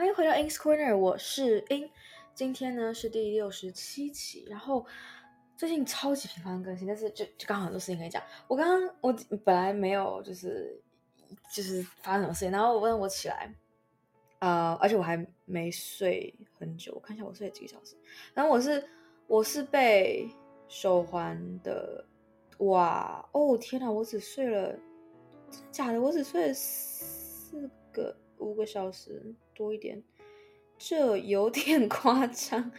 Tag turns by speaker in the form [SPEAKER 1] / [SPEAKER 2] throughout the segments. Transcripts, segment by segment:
[SPEAKER 1] 欢迎回到 In's Corner，我是 In。今天呢是第六十七期，然后最近超级频繁更新，但是就就刚好很多事情可以讲。我刚刚我本来没有就是就是发生什么事情，然后我问我起来，呃，而且我还没睡很久，我看一下我睡了几个小时。然后我是我是被手环的，哇哦天哪，我只睡了，真的假的？我只睡了四个五个小时。多一点，这有点 夸张。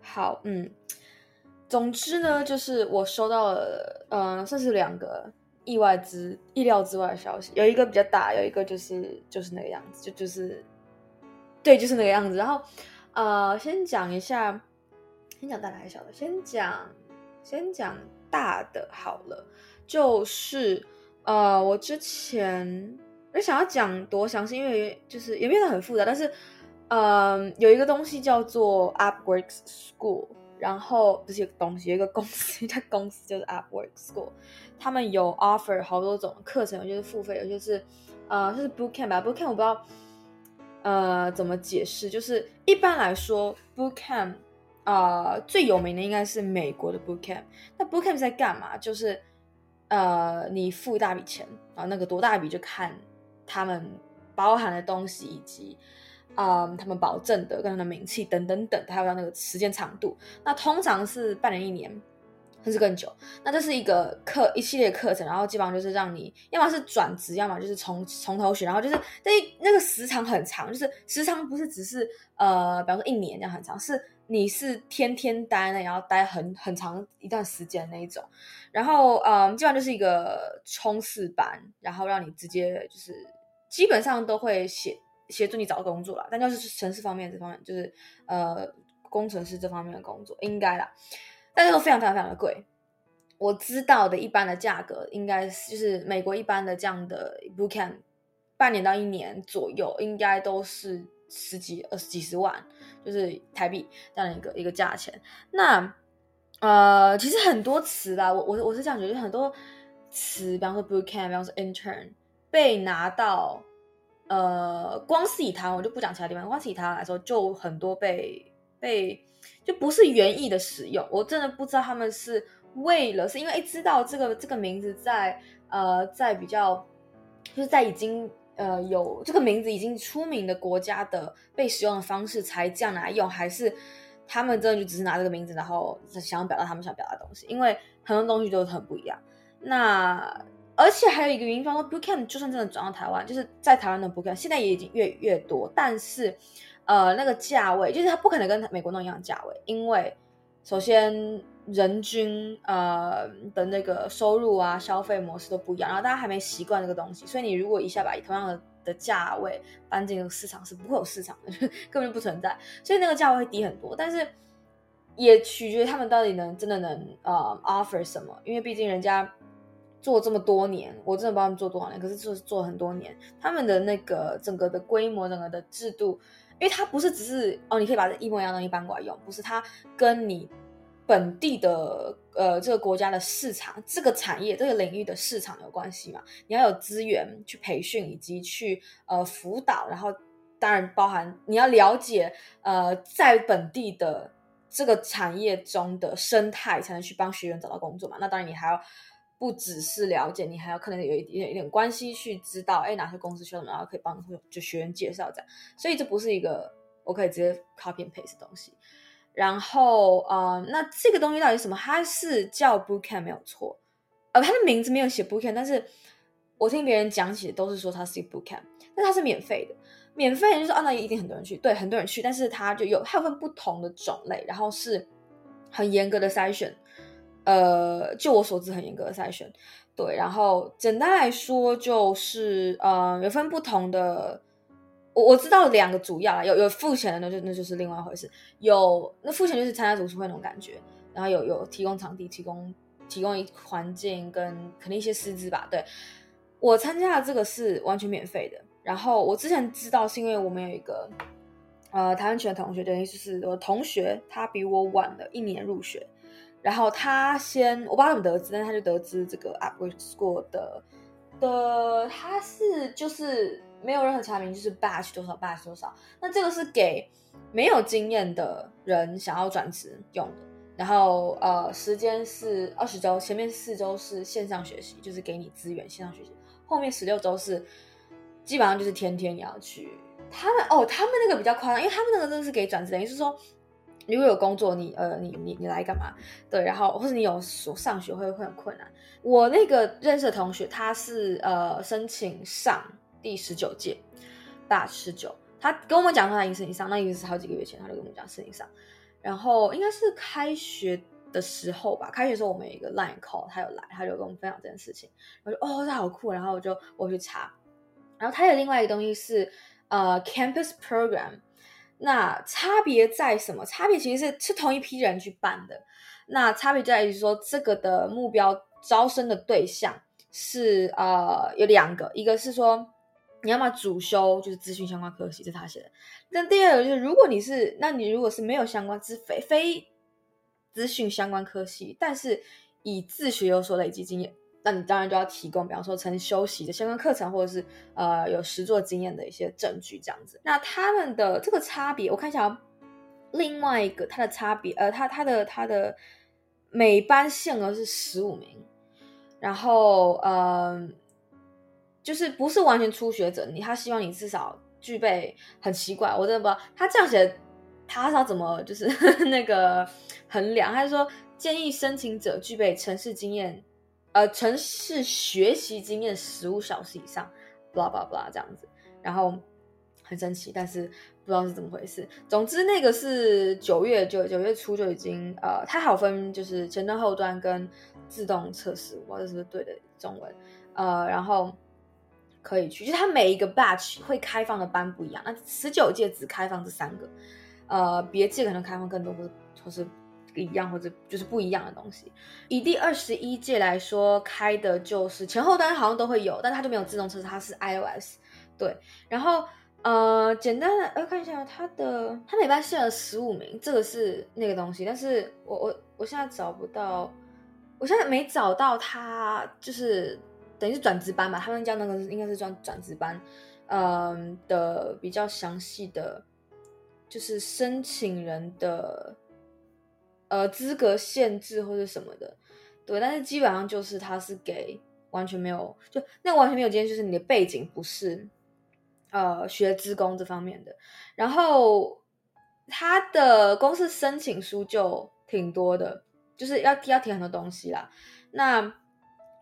[SPEAKER 1] 好，嗯，总之呢，就是我收到了，嗯、呃，算是两个意外之意料之外的消息，有一个比较大，有一个就是就是那个样子，就就是，对，就是那个样子。然后，呃，先讲一下，先讲大的还是小的？先讲，先讲大的好了，就是，呃，我之前。我想要讲多详细，因为就是也没有很复杂，但是，嗯，有一个东西叫做 Upworks School，然后不是东西，有一个公司，一家公司就是 Upwork School，他们有 offer 好多种课程，有些是付费，有些是，呃，就是 Bootcamp 吧，Bootcamp 我不知道，呃，怎么解释，就是一般来说 Bootcamp，啊、最有名的应该是美国的 Bootcamp，那 Bootcamp 在干嘛？就是，呃，你付一大笔钱，然后那个多大笔就看。他们包含的东西，以及、嗯，他们保证的跟他们的名气等等等，还有那个时间长度，那通常是半年、一年，甚至更久。那这是一个课一系列课程，然后基本上就是让你要么是转职，要么就是从从头学，然后就是那那个时长很长，就是时长不是只是呃，比方说一年这样很长，是你是天天待那，然后待很很长一段时间那一种。然后嗯，基本上就是一个冲刺班，然后让你直接就是。基本上都会协协助你找工作啦，但就是城市方面这方面，就是呃工程师这方面的工作应该啦，但是都非常非常非常的贵。我知道的一般的价格应该是就是美国一般的这样的 bootcamp，半年到一年左右，应该都是十几二十几十万，就是台币这样的一个一个价钱。那呃其实很多词啦，我我我是这样觉得，很多词，比方说 bootcamp，比方说 intern。被拿到，呃，光是以他我就不讲其他地方，光是以他来说，就很多被被就不是原意的使用，我真的不知道他们是为了是因为知道这个这个名字在呃在比较就是在已经呃有这个名字已经出名的国家的被使用的方式才这样来用，还是他们真的就只是拿这个名字，然后想要表达他们想表达的东西，因为很多东西都很不一样，那。而且还有一个原因，方说 Bookcamp 就算真的转到台湾，就是在台湾的 Bookcamp 现在也已经越越多，但是，呃，那个价位就是它不可能跟美国那一样价位，因为首先人均呃的那个收入啊、消费模式都不一样，然后大家还没习惯这个东西，所以你如果一下把同样的的价位搬进市场，是不会有市场的，根本就不存在，所以那个价位会低很多，但是也取决于他们到底能真的能呃 offer 什么，因为毕竟人家。做这么多年，我真的不知道他们做多少年，可是做做很多年，他们的那个整个的规模、整个的制度，因为它不是只是哦，你可以把这一模一样的东西搬过来用，不是它跟你本地的呃这个国家的市场、这个产业、这个领域的市场有关系嘛？你要有资源去培训以及去呃辅导，然后当然包含你要了解呃在本地的这个产业中的生态，才能去帮学员找到工作嘛。那当然你还要。不只是了解，你还要可能有一点一点关系去知道，哎，哪些公司需要什么，然后可以帮就学员介绍这样。所以这不是一个我可以直接 copy and paste 的东西。然后，呃，那这个东西到底什么？它是叫 Bootcamp 没有错，呃，它的名字没有写 Bootcamp，但是我听别人讲起都是说它是 Bootcamp，但它是免费的。免费就是啊，那一定很多人去，对，很多人去，但是它就有它有分不同的种类，然后是很严格的筛选。呃，就我所知，很严格的筛选，对。然后简单来说，就是呃，有分不同的。我我知道两个主要，有有付钱的，那就那就是另外一回事。有那付钱就是参加读书会那种感觉，然后有有提供场地，提供提供一环境跟可能一些师资吧。对，我参加的这个是完全免费的。然后我之前知道是因为我们有一个呃台湾群的同学，等于就是我同学，他比我晚了一年入学。然后他先，我不知道怎么得知，但他就得知这个 AppWorks School 的的，他是就是没有任何查明，就是 batch 多少 batch 多少。那这个是给没有经验的人想要转职用的。然后呃，时间是二十周，前面四周是线上学习，就是给你资源线上学习，后面十六周是基本上就是天天你要去。他们哦，他们那个比较夸张，因为他们那个真的是给转职，等于是说。如果有工作，你呃，你你你来干嘛？对，然后或者你有所上学会会很困难。我那个认识的同学，他是呃申请上第十九届，大十九，他跟我们讲说他已经申请上，那已经是好几个月前，他就跟我们讲申请上。然后应该是开学的时候吧，开学的时候我们有一个 line call，他有来，他就跟我们分享这件事情。我就哦，这好酷，然后我就我去查，然后他有另外一个东西是呃 campus program。那差别在什么？差别其实是是同一批人去办的。那差别在于说，这个的目标招生的对象是呃有两个，一个是说你要么主修就是资讯相关科系，这是他写的。但第二个就是，如果你是，那你如果是没有相关资非非资讯相关科系，但是以自学有所累积经验。那你当然就要提供，比方说曾修习的相关课程，或者是呃有实作经验的一些证据，这样子。那他们的这个差别，我看一下，另外一个它的差别，呃，它它的它的每班限额是十五名，然后呃，就是不是完全初学者，你他希望你至少具备，很奇怪，我真的不知道他这样写，他是要怎么就是 那个衡量？他是说建议申请者具备城市经验。呃，城市学习经验十五小时以上，blah blah blah 这样子，然后很神奇，但是不知道是怎么回事。总之，那个是九月就九月初就已经，呃，它好分就是前端、后端跟自动测试，我这是不是对的中文，呃，然后可以去，就它每一个 batch 会开放的班不一样，那十九届只开放这三个，呃，别届可能开放更多，或者或是。一样或者就是不一样的东西。以第二十一届来说，开的就是前后端好像都会有，但它就没有自动测试，它是 iOS。对，然后呃，简单的要看一下它的，它每班限了十五名，这个是那个东西，但是我我我现在找不到，我现在没找到它，就是等于是转职班吧，他们家那个应该是转转职班，嗯、的比较详细的，就是申请人的。呃，资格限制或者什么的，对，但是基本上就是它是给完全没有，就那完全没有经验，就是你的背景不是呃学资工这方面的，然后他的公司申请书就挺多的，就是要要填很多东西啦。那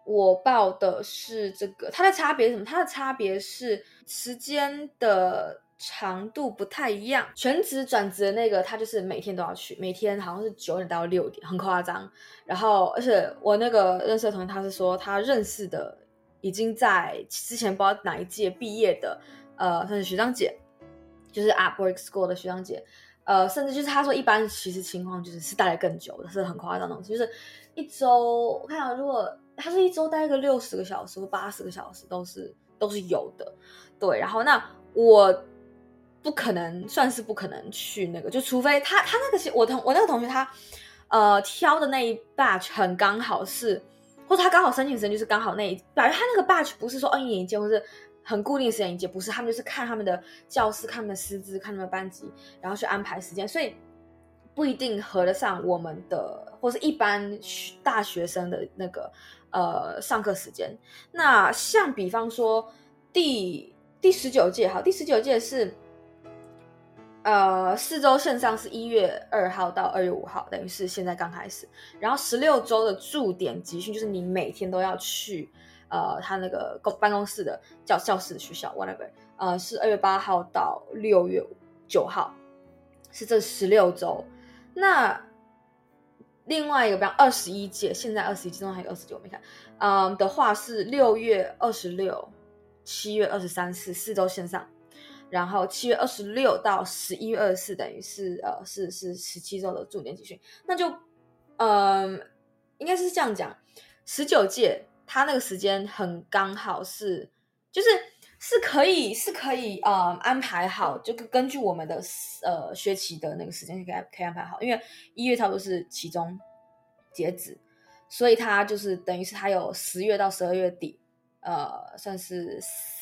[SPEAKER 1] 我报的是这个，它的差别是什么？它的差别是时间的。长度不太一样，全职转职的那个他就是每天都要去，每天好像是九点到六点，很夸张。然后，而且我那个认识的同学，他是说他认识的已经在之前不知道哪一届毕业的，呃，算是学长姐，就是 Upwork School 的学长姐，呃，甚至就是他说一般其实情况就是是待了更久的，是很夸张的东西，就是一周我看啊，如果他是一周待个六十个小时或八十个小时都是都是有的，对。然后那我。不可能，算是不可能去那个，就除非他他那个我同我那个同学他，呃挑的那一 batch 很刚好是，或者他刚好申请时间就是刚好那一，反正他那个 batch 不是说一年一届，或是很固定时间一届，不是，他们就是看他们的教室、看他们的师资、看他们班级，然后去安排时间，所以不一定合得上我们的，或是一般大学生的那个呃上课时间。那像比方说第第十九届，好，第十九届是。呃，四周线上是一月二号到二月五号，等于是现在刚开始。然后十六周的驻点集训，就是你每天都要去，呃，他那个公办公室的教教室的学校，whatever。呃，是二月八号到六月九号，是这十六周。那另外一个，比方二十一届，现在二十一届中还有二十九，没看。嗯、呃，的话是六月二十六、七月二十三、四四周线上。然后七月二十六到十一月二十四，等于是呃是是十七周的驻点集训，那就嗯、呃、应该是这样讲，十九届他那个时间很刚好是就是是可以是可以呃安排好，就根据我们的呃学期的那个时间可以可以安排好，因为一月差不多是期中截止，所以他就是等于是他有十月到十二月底，呃算是。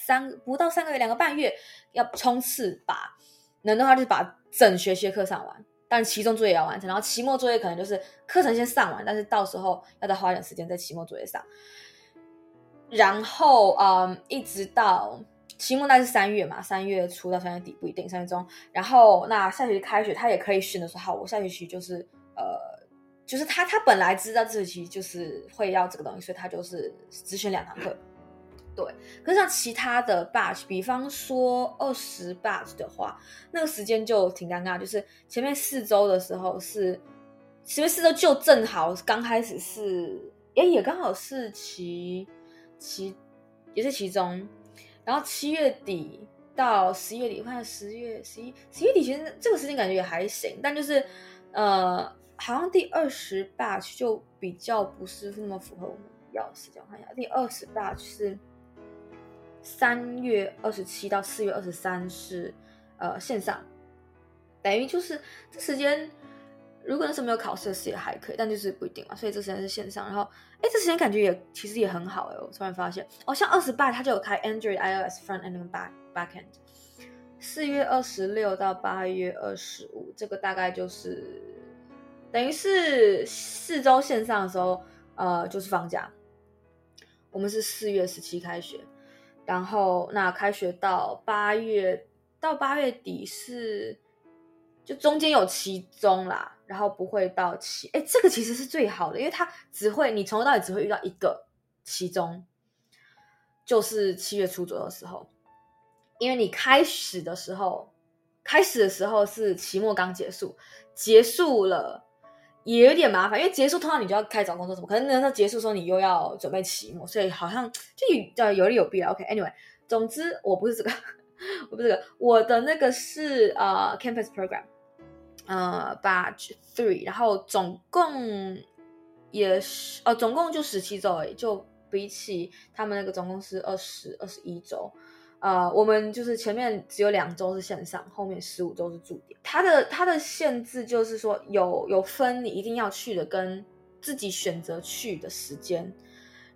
[SPEAKER 1] 三不到三个月，两个半月要冲刺把能的话就是把整学期的课上完，但期中作业也要完成，然后期末作业可能就是课程先上完，但是到时候要再花点时间在期末作业上，然后嗯，一直到。期末那是三月嘛，三月初到三月底不一定，三月中。然后那下学期开学，他也可以选的说，好，我下学期就是呃，就是他他本来知道这学期就是会要这个东西，所以他就是只选两堂课。对，可是像其他的 batch，比方说二十 batch 的话，那个时间就挺尴尬，就是前面四周的时候是前面四周就正好刚开始是，哎，也刚好是其其也是其中。然后七月底到十一月底，我看十月、十一、十一月底，其实这个时间感觉也还行，但就是，呃，好像第二十 batch 就比较不是那么符合我们要的时间。我看一下，第二十 batch 是三月二十七到四月二十三是呃线上，等于就是这时间。如果那时候没有考试是也还可以，但就是不一定嘛，所以这时间是线上。然后，哎，这时间感觉也其实也很好哎，我突然发现，哦，像二十八它就有开 Android、iOS front end back back end。四月二十六到八月二十五，这个大概就是等于是四周线上的时候，呃，就是放假。我们是四月十七开学，然后那开学到八月到八月底是。就中间有期中啦，然后不会到期，哎，这个其实是最好的，因为它只会你从头到尾只会遇到一个期中，就是七月初左右的时候，因为你开始的时候，开始的时候是期末刚结束，结束了也有点麻烦，因为结束通常你就要开始找工作什么，可能那时候结束的时候你又要准备期末，所以好像就有有利有弊啊。OK，Anyway，总之我不是这个，我不是这个，我的那个是呃 Campus Program。呃，batch three，然后总共也是，呃，总共就十七周而已，就比起他们那个总共是二十二十一周，呃，我们就是前面只有两周是线上，后面十五周是驻点。它的它的限制就是说有有分你一定要去的跟自己选择去的时间，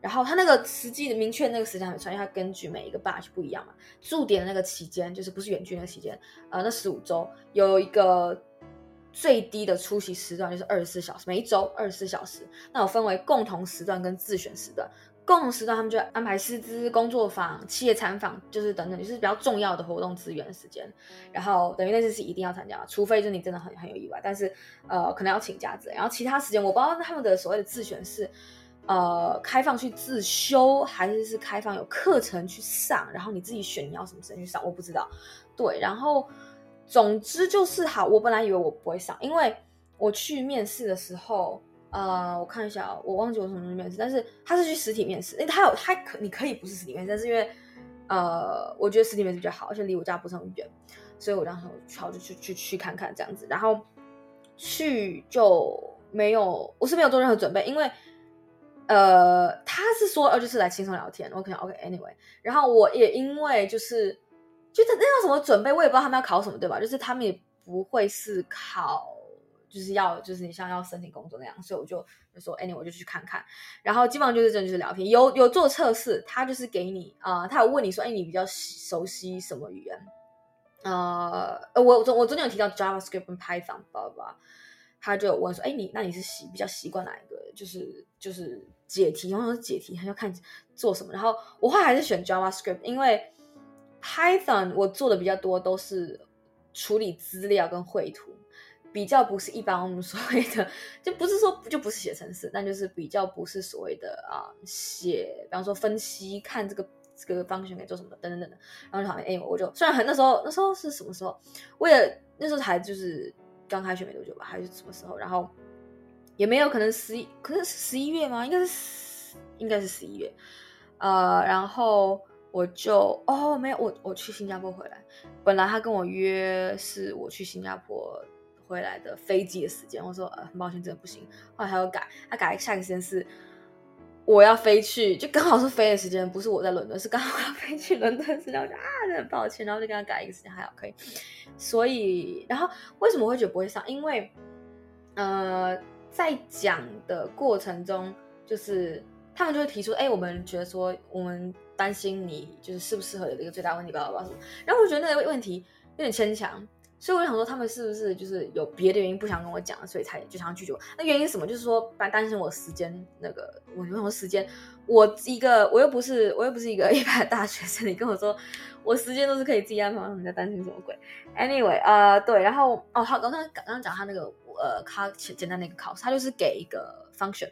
[SPEAKER 1] 然后它那个实际的明确那个时间很长，因为它根据每一个 batch 不一样嘛。驻点的那个期间就是不是远距那个期间，呃，那十五周有一个。最低的出席时段就是二十四小时，每一周二十四小时。那我分为共同时段跟自选时段。共同时段他们就安排师资、工作坊、企业参访，就是等等，就是比较重要的活动资源时间。然后等于那次是一定要参加，除非就你真的很很有意外，但是呃可能要请假之类。然后其他时间我不知道他们的所谓的自选是呃开放去自修，还是是开放有课程去上，然后你自己选你要什么时间去上，我不知道。对，然后。总之就是好，我本来以为我不会上，因为我去面试的时候，呃，我看一下，我忘记我什么时候面试，但是他是去实体面试，因为他有他可你可以不是实体面试，但是因为呃，我觉得实体面试比较好，而且离我家不是很远，所以我当时我就去去去看看这样子，然后去就没有，我是没有做任何准备，因为呃，他是说呃就是来轻松聊天，OK OK，Anyway，然后我也因为就是。就他那要什么准备，我也不知道他们要考什么，对吧？就是他们也不会是考，就是要就是你像要申请工作那样，所以我就就说，anyway，我就去看看。然后基本上就是真的就是聊天，有有做测试，他就是给你啊、他有问你说，哎，你比较熟悉什么语言？呃，我我我昨天有提到 JavaScript 跟 Python，吧吧，他就有问说，哎，你那你是习比较习惯哪一个？就是就是解题，然后是解题，他就看做什么。然后我后来还是选 JavaScript，因为。Python 我做的比较多，都是处理资料跟绘图，比较不是一般我们所谓的，就不是说就不是写程式，但就是比较不是所谓的啊写，比方说分析，看这个这个 function 可以做什么等等等等。然后就好像哎，我就虽然很那时候那时候是什么时候，为了那时候才就是刚开学没多久吧，还是什么时候，然后也没有可能十一，可能是十一月吗？应该是应该是十一月，呃，然后。我就哦没有我我去新加坡回来，本来他跟我约是我去新加坡回来的飞机的时间，我说呃很抱歉真的不行，后来他又改，他改下一个时间是我要飞去，就刚好是飞的时间，不是我在伦敦，是刚好要飞去伦敦时间，我就啊真的很抱歉，然后就跟他改一个时间，还好可以，所以然后为什么会觉得不会上？因为呃在讲的过程中，就是他们就会提出，哎，我们觉得说我们。担心你就是适不适合的一个最大问题，吧吧吧。然后我觉得那个问题有点牵强。所以我就想说，他们是不是就是有别的原因不想跟我讲，所以才就想拒绝我？那原因什么？就是说担心我时间那个，我有什么时间？我一个我又不是我又不是一个 一般的大学生，你跟我说我时间都是可以自己安排，你在担心什么鬼？Anyway，呃，对，然后哦，好，刚刚刚刚讲他那个呃，他简简单那个考试，他就是给一个 function，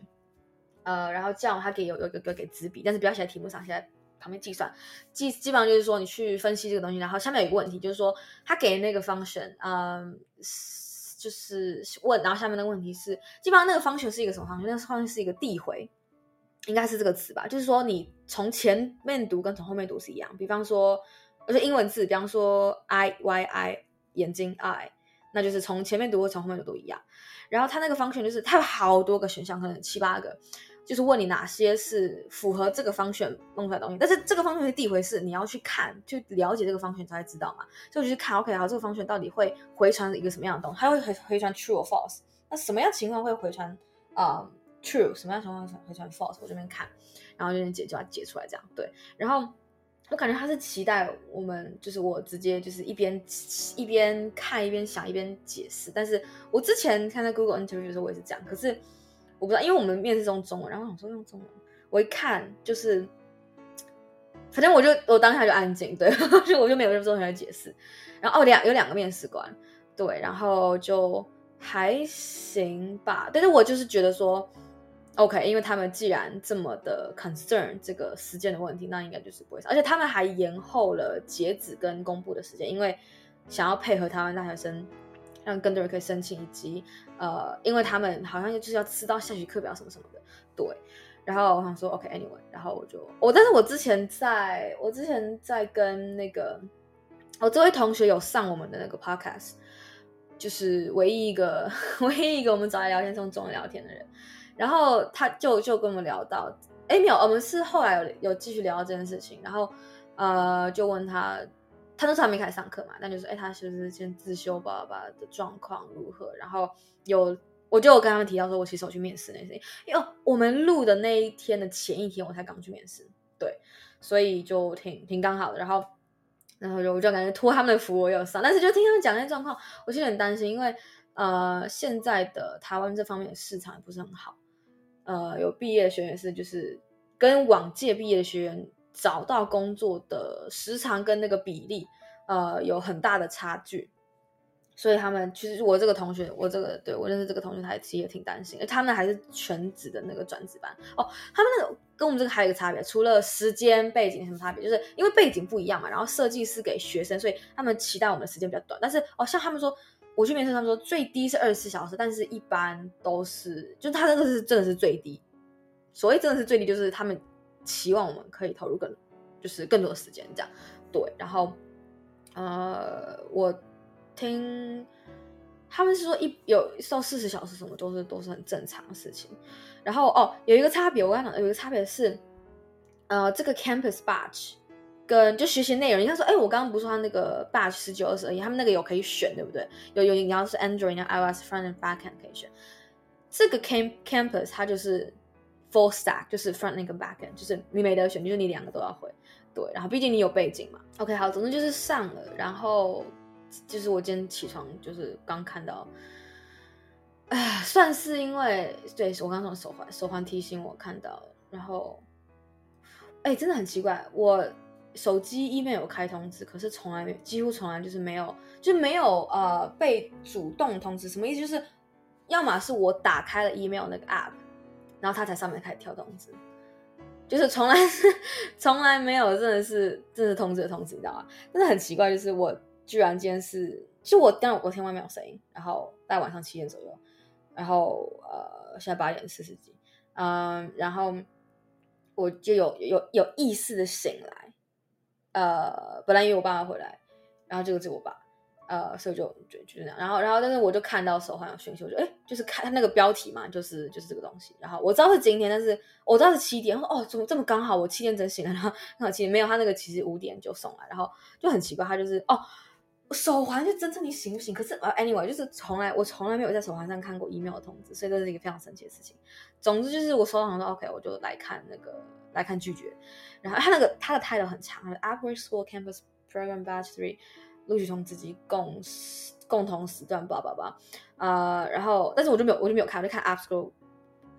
[SPEAKER 1] 呃，然后这样他给有有一个给纸笔，但是不要写在题目上，写在。旁边计算，基基本上就是说你去分析这个东西，然后下面有一个问题，就是说他给那个 function，嗯，就是问，然后下面的问题是，基本上那个 function 是一个什么 function？那个 function 是一个递回，应该是这个词吧？就是说你从前面读跟从后面读是一样，比方说，而且英文字，比方说 i y i 眼睛 i，那就是从前面读和从后面读都一样。然后它那个 function 就是它有好多个选项，可能七八个。就是问你哪些是符合这个方选弄出来的东西，但是这个方选是第一回事，你要去看，去了解这个方选才会知道嘛。所以我就去看，OK，好，这个方选到底会回传一个什么样的东西？它会回回传 true or false？那什么样情况会回传啊、true？什么样情况会回传 false？我这边看，然后就解就把它解出来这样。对，然后我感觉他是期待我们，就是我直接就是一边一边看一边想一边解释。但是我之前看在 Google Interview 的时候我也是这样，可是。我不知道，因为我们面试用中文，然后我想说用中文，我一看就是，反正我就我当下就安静，对，就我就没有用中文来解释。然后哦，两有两个面试官，对，然后就还行吧。但是我就是觉得说，OK，因为他们既然这么的 concern 这个时间的问题，那应该就是不会。而且他们还延后了截止跟公布的时间，因为想要配合台湾大学生。让更多人可以申请，以及呃，因为他们好像就是要吃到下学课表什么什么的，对。然后我想说，OK，Anyway，、okay, 然后我就我，但是我之前在我之前在跟那个我这位同学有上我们的那个 Podcast，就是唯一一个 唯一一个我们找来聊天中中文聊天的人，然后他就就跟我们聊到，哎，没有，我们是后来有有继续聊到这件事情，然后呃，就问他。他那时候还没开始上课嘛，但就是哎，他是不是先自修吧吧的状况如何？然后有，我就有跟他们提到说，我其实我去面试那些，因为我们录的那一天的前一天，我才刚去面试，对，所以就挺挺刚好的。然后，然后就我就感觉托他们的福，我有上，但是就听他们讲那些状况，我其实很担心，因为呃，现在的台湾这方面的市场也不是很好，呃，有毕业的学员是就是跟往届毕业的学员。找到工作的时长跟那个比例，呃，有很大的差距，所以他们其实我这个同学，我这个对我认识这个同学，他其实也挺担心，因为他们还是全职的那个专职班哦。他们那个跟我们这个还有一个差别，除了时间背景什么差别，就是因为背景不一样嘛。然后设计师给学生，所以他们期待我们的时间比较短。但是哦，像他们说，我去面试，他们说最低是二十四小时，但是一般都是，就他这个是真的是最低。所谓真的是最低，就是他们。期望我们可以投入更，就是更多的时间，这样对。然后，呃，我听他们是说一有到四十小时什么都是都是很正常的事情。然后哦，有一个差别，我刚讲有一个差别是，呃，这个 campus batch 跟就学习内容，你看说，哎，我刚刚不是说他那个 batch 十九二十而已，他们那个有可以选，对不对？有有，你要是 Android，然后 iOS front and backend 可以选。这个 camp campus 它就是。Full stack 就是 front end 跟 back end，就是你没得选，就是你两个都要会。对，然后毕竟你有背景嘛。OK，好，总之就是上了，然后就是我今天起床就是刚看到，啊，算是因为对我刚从手环，手环提醒我看到，然后，哎，真的很奇怪，我手机 email 有开通知，可是从来没，几乎从来就是没有，就没有呃被主动通知，什么意思？就是要么是我打开了 email 那个 app。然后他才上面开始跳通知，就是从来是从来没有，真的是真的通知的通知，你知道吗？但是很奇怪，就是我居然今天是，就我当然我听外面有声音，然后大概晚上七点左右，然后呃现在八点四十几，嗯，然后我就有有有意识的醒来，呃，本来以为我爸妈回来，然后这个是我爸。呃，所以就就就是这样，然后然后但是我就看到手环有讯息，我就哎，就是看他那个标题嘛，就是就是这个东西。然后我知道是今天，但是我知道是七点。哦，怎么这么刚好？我七点整醒了，然后刚好七点没有，他那个其实五点就送来，然后就很奇怪，他就是哦，手环就真正你醒不醒。可是呃，anyway，就是从来我从来没有在手环上看过 email 的通知，所以这是一个非常神奇的事情。总之就是我收到很多 OK，我就来看那个来看拒绝。然后他那个他的 title 很强，Upper School Campus Program Batch Three 录取通知及共共同时段，叭叭叭，呃，然后但是我就没有我就没有看，我就看 Up School。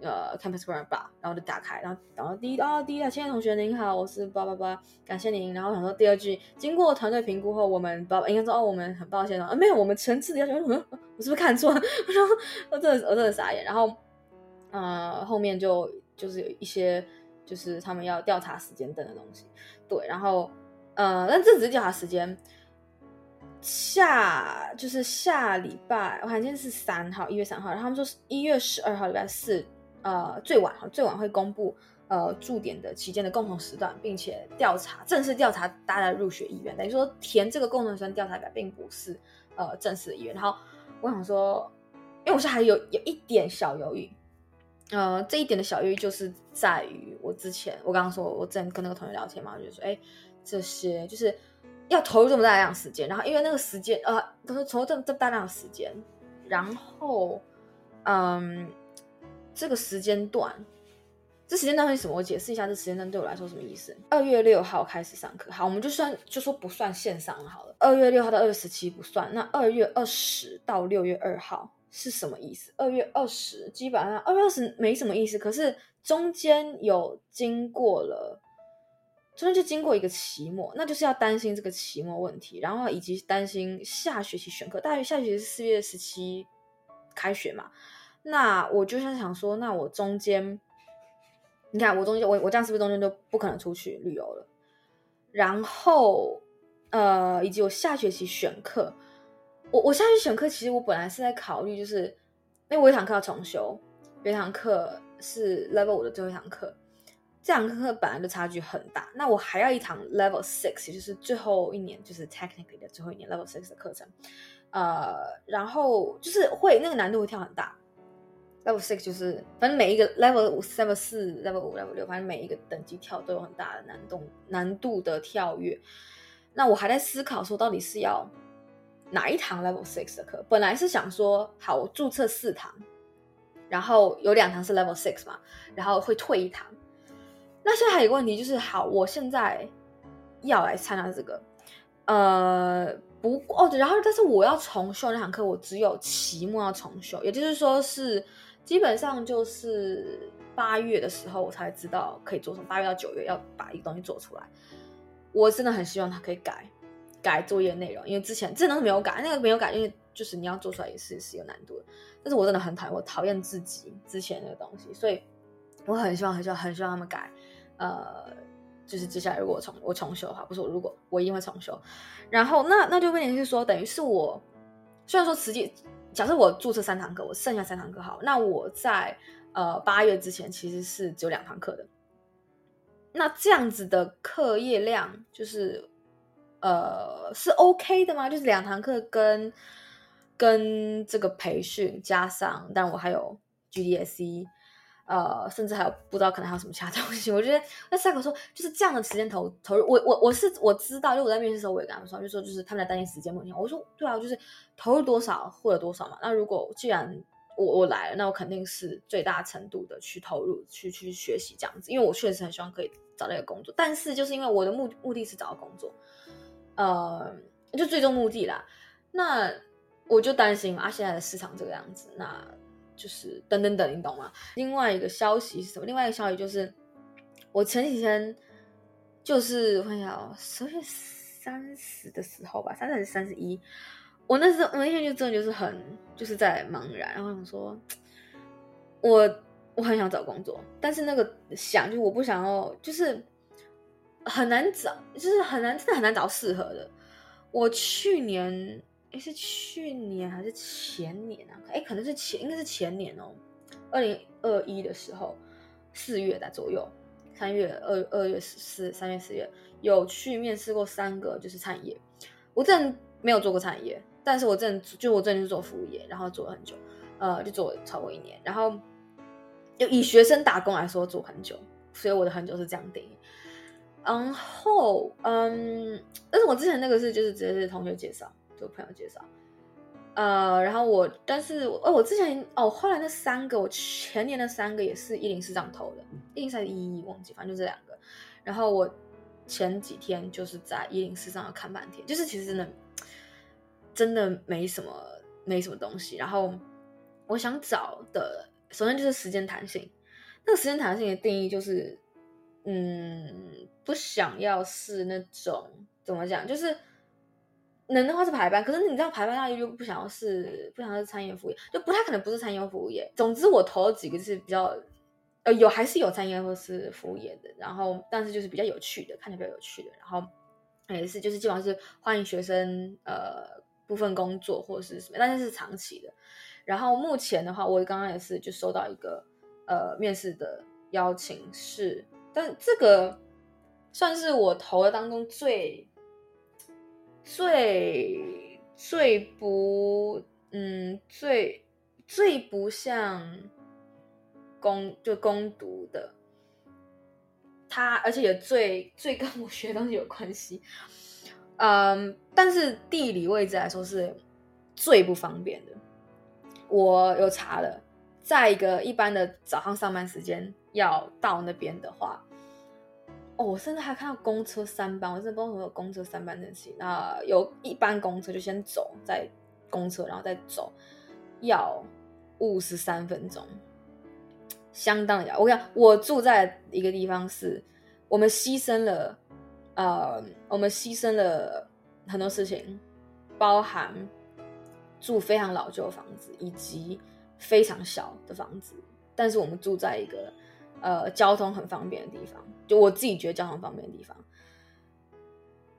[SPEAKER 1] 呃，Campus Program 吧，然后就打开，然后然后第一啊，第一啊，亲爱的同学您好，我是八八八，感谢您。然后想说第二句，经过团队评估后，我们八应该说哦，我们很抱歉啊，没有，我们层次的要求，我是不是看错了？我说我真的我真的傻眼。然后呃，后面就就是有一些就是他们要调查时间等的东西，对，然后呃，但这只是调查时间。下就是下礼拜，我看今天是三号，一月三号，然后他们说是一月十二号礼拜四。呃，最晚，最晚会公布呃驻点的期间的共同时段，并且调查正式调查大家的入学意愿。等于说填这个共同时段调查表并不是呃正式的意愿。然后我想说，因为我是还有有一点小犹豫，呃，这一点的小犹豫就是在于我之前我刚刚说我之前跟那个同学聊天嘛，我就说哎，这些就是要投入这么大量时间，然后因为那个时间呃都是投入这么这么大量的时间，然后嗯。这个时间段，这时间段是什么？我解释一下，这时间段对我来说什么意思？二月六号开始上课，好，我们就算就说不算线上好了。二月六号到二月十七不算，那二月二十到六月二号是什么意思？二月二十基本上二月二十没什么意思，可是中间有经过了，中间就经过一个期末，那就是要担心这个期末问题，然后以及担心下学期选课，大约下学期是四月十七开学嘛。那我就想想说，那我中间，你看我中间，我我这样是不是中间就不可能出去旅游了？然后，呃，以及我下学期选课，我我下学期选课，其实我本来是在考虑，就是因为我有一堂课要重修，有一堂课是 Level 五的最后一堂课，这两个课本来就差距很大，那我还要一堂 Level Six，也就是最后一年，就是 Technically 的最后一年 Level Six 的课程，呃，然后就是会那个难度会跳很大。Level six 就是，反正每一个 level 五、level 四、level 五、level 六，反正每一个等级跳都有很大的难度，难度的跳跃。那我还在思考说，到底是要哪一堂 level six 的课？本来是想说，好，我注册四堂，然后有两堂是 level six 嘛，然后会退一堂。那现在还有一个问题就是，好，我现在要来参加这个，呃，不过哦，然后但是我要重修那堂课，我只有期末要重修，也就是说是。基本上就是八月的时候，我才知道可以做什么。八月到九月要把一个东西做出来，我真的很希望他可以改改作业内容，因为之前真的是没有改，那个没有改，因为就是你要做出来也是是有难度的。但是我真的很讨厌，我讨厌自己之前那个东西，所以我很希望很希望很希望他们改。呃，就是接下来如果我重我重修的话，不是我如果我一定会重修。然后那那就问题是说，等于是我虽然说实际。假设我注册三堂课，我剩下三堂课好，那我在呃八月之前其实是只有两堂课的。那这样子的课业量就是呃是 OK 的吗？就是两堂课跟跟这个培训加上，但我还有 GDSE。呃，甚至还有不知道可能还有什么其他东西。我觉得那赛口说就是这样的时间投投入，我我我是我知道，就我在面试的时候我也跟他们说，就说就是他们在担心时间问题。我说对啊，就是投入多少获得多少嘛。那如果既然我我来了，那我肯定是最大程度的去投入去去学习这样子，因为我确实很希望可以找到一个工作。但是就是因为我的目目的是找到工作，呃，就最终目的啦。那我就担心嘛，啊，现在的市场这个样子，那。就是等等等，你懂吗？另外一个消息是什么？另外一个消息就是，我前几天就是我想，十月三十的时候吧，三十还是三十一？我那时候我那天就真的就是很就是在茫然，然后想说，我我很想找工作，但是那个想就我不想要，就是很难找，就是很难，真的很难找适合的。我去年。诶，是去年还是前年啊？诶，可能是前，应该是前年哦。二零二一的时候，四月的左右，三月、二二月四、三月、四月，有去面试过三个，就是餐饮业。我真没有做过餐饮业，但是我真就我真的是做服务业，然后做了很久，呃，就做了超过一年。然后，就以学生打工来说，做很久，所以我的很久是这样定义。然后，嗯，但是我之前那个是就是直接是同学介绍。有朋友介绍，呃，然后我，但是哦，我之前哦，后来那三个，我前年的三个也是一零四上投的，一零四还是一一忘记，反正就这两个。然后我前几天就是在一零四上看半天，就是其实真的真的没什么没什么东西。然后我想找的，首先就是时间弹性。那个时间弹性的定义就是，嗯，不想要是那种怎么讲，就是。能的话是排班，可是你知道排班大家又不想要是不想要是餐饮服务业，就不太可能不是餐饮服务业。总之我投了几个是比较，呃，有还是有餐饮或是服务业的，然后但是就是比较有趣的，看起来比较有趣的，然后也是就是基本上是欢迎学生呃部分工作或是什么，但是是长期的。然后目前的话，我刚刚也是就收到一个呃面试的邀请是，但这个算是我投的当中最。最最不嗯最最不像攻就攻读的，他而且也最最跟我学的东西有关系，嗯，但是地理位置来说是最不方便的。我有查了，在一个一般的早上上班时间要到那边的话。我甚至还看到公车三班，我真的不知道什么有公车三班这件事情。那有一班公车就先走，再公车，然后再走，要五十三分钟，相当遥。我跟你讲，我住在一个地方是，我们牺牲了，呃，我们牺牲了很多事情，包含住非常老旧的房子，以及非常小的房子，但是我们住在一个。呃，交通很方便的地方，就我自己觉得交通方便的地方。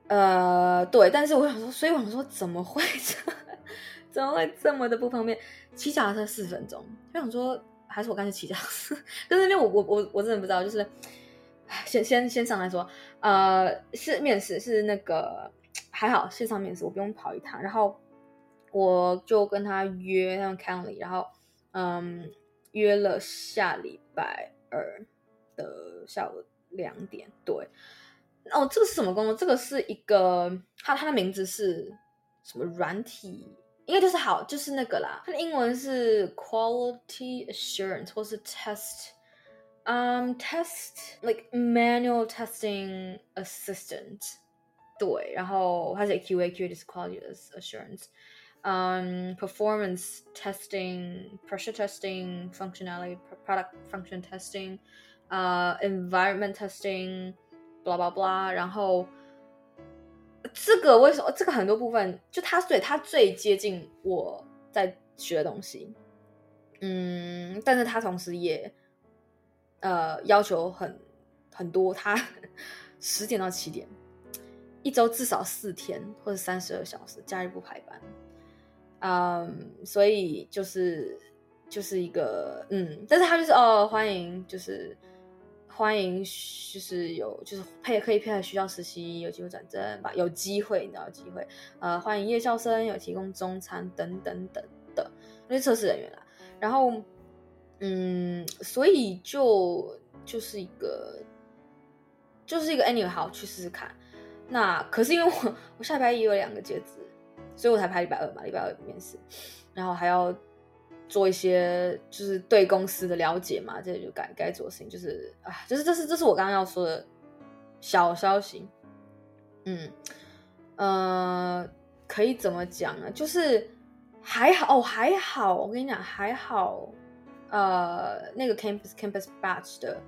[SPEAKER 1] 呃，对，但是我想说，所以我想说，怎么会这，怎么会这么的不方便？骑脚踏车四分钟，我想说，还是我干脆骑脚踏车。但是因为我我我我真的不知道，就是先先先上来说，呃，是面试是那个还好线上面试，我不用跑一趟，然后我就跟他约他们 Cally，然后嗯约了下礼拜。二的下午两点，对，哦，这个是什么工作？这个是一个，它它的名字是什么软体？应该就是好，就是那个啦。它的英文是 Quality Assurance 或是 Test，嗯、um,，Test like Manual Testing Assistant，对，然后它是 QA QA 就是 Quality Assurance。Um, performance testing, pressure testing, functionality, product function testing、environment testing, blah blah blah。然后这个为什么这个很多部分就它对它最接近我在学的东西，嗯，但是它同时也呃要求很很多，它十点到七点，一周至少四天或者三十二小时，假日不排班。嗯所以就是就是一个嗯，但是他就是哦，欢迎就是欢迎就是有就是配可以配合学校实习，有机会转正吧，有机会你知道机会，呃，欢迎夜校生，有提供中餐等等等的那些测试人员啦。然后嗯，所以就就是一个就是一个 anyway 好去试试看。那可是因为我我下礼拜也有两个截止。所以我才排礼拜二嘛，礼拜二面试，然后还要做一些就是对公司的了解嘛，这就该该做的事情，就是啊，就是这是这是我刚刚要说的小消息，嗯，呃，可以怎么讲呢？就是还好哦，还好，我跟你讲还好，呃，那个 campus campus batch 的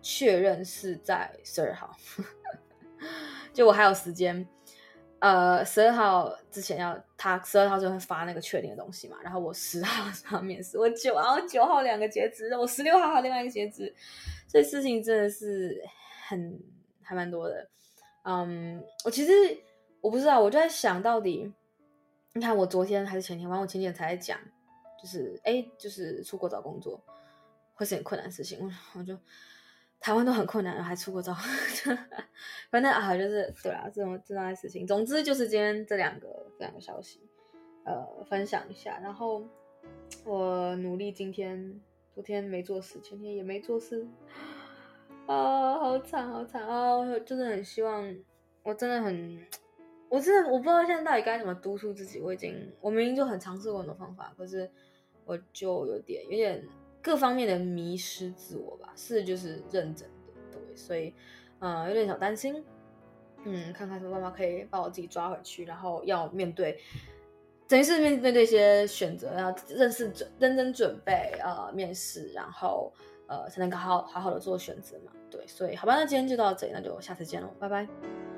[SPEAKER 1] 确认是在十二号，就我还有时间。呃，十二号之前要他十二号就会发那个确定的东西嘛，然后我十号上面试，我九号九号两个截止，我十六号还有另外一个截止，所以事情真的是很还蛮多的。嗯，我其实我不知道，我就在想到底，你看我昨天还是前天，反正我前天才讲，就是哎，就是出国找工作会是很困难的事情，我我就。台湾都很困难，还出过招，反正啊，就是对啊，这种这种事情。总之就是今天这两个这两个消息，呃，分享一下。然后我努力，今天昨天没做事，前天也没做事，啊，好惨好惨啊！我真的很希望，我真的很我真的我不知道现在到底该怎么督促自己。我已经我明明就很尝试过很多方法，可是我就有点有点各方面的迷失自我吧。是就是认真的，对，所以呃有点小担心。嗯，看看什么办法可以把我自己抓回去，然后要面对，等于是面对这些选择，要认识准认真准备呃面试，然后呃才能够好好好的做选择嘛。对，所以好吧，那今天就到这里，那就下次见喽，拜拜。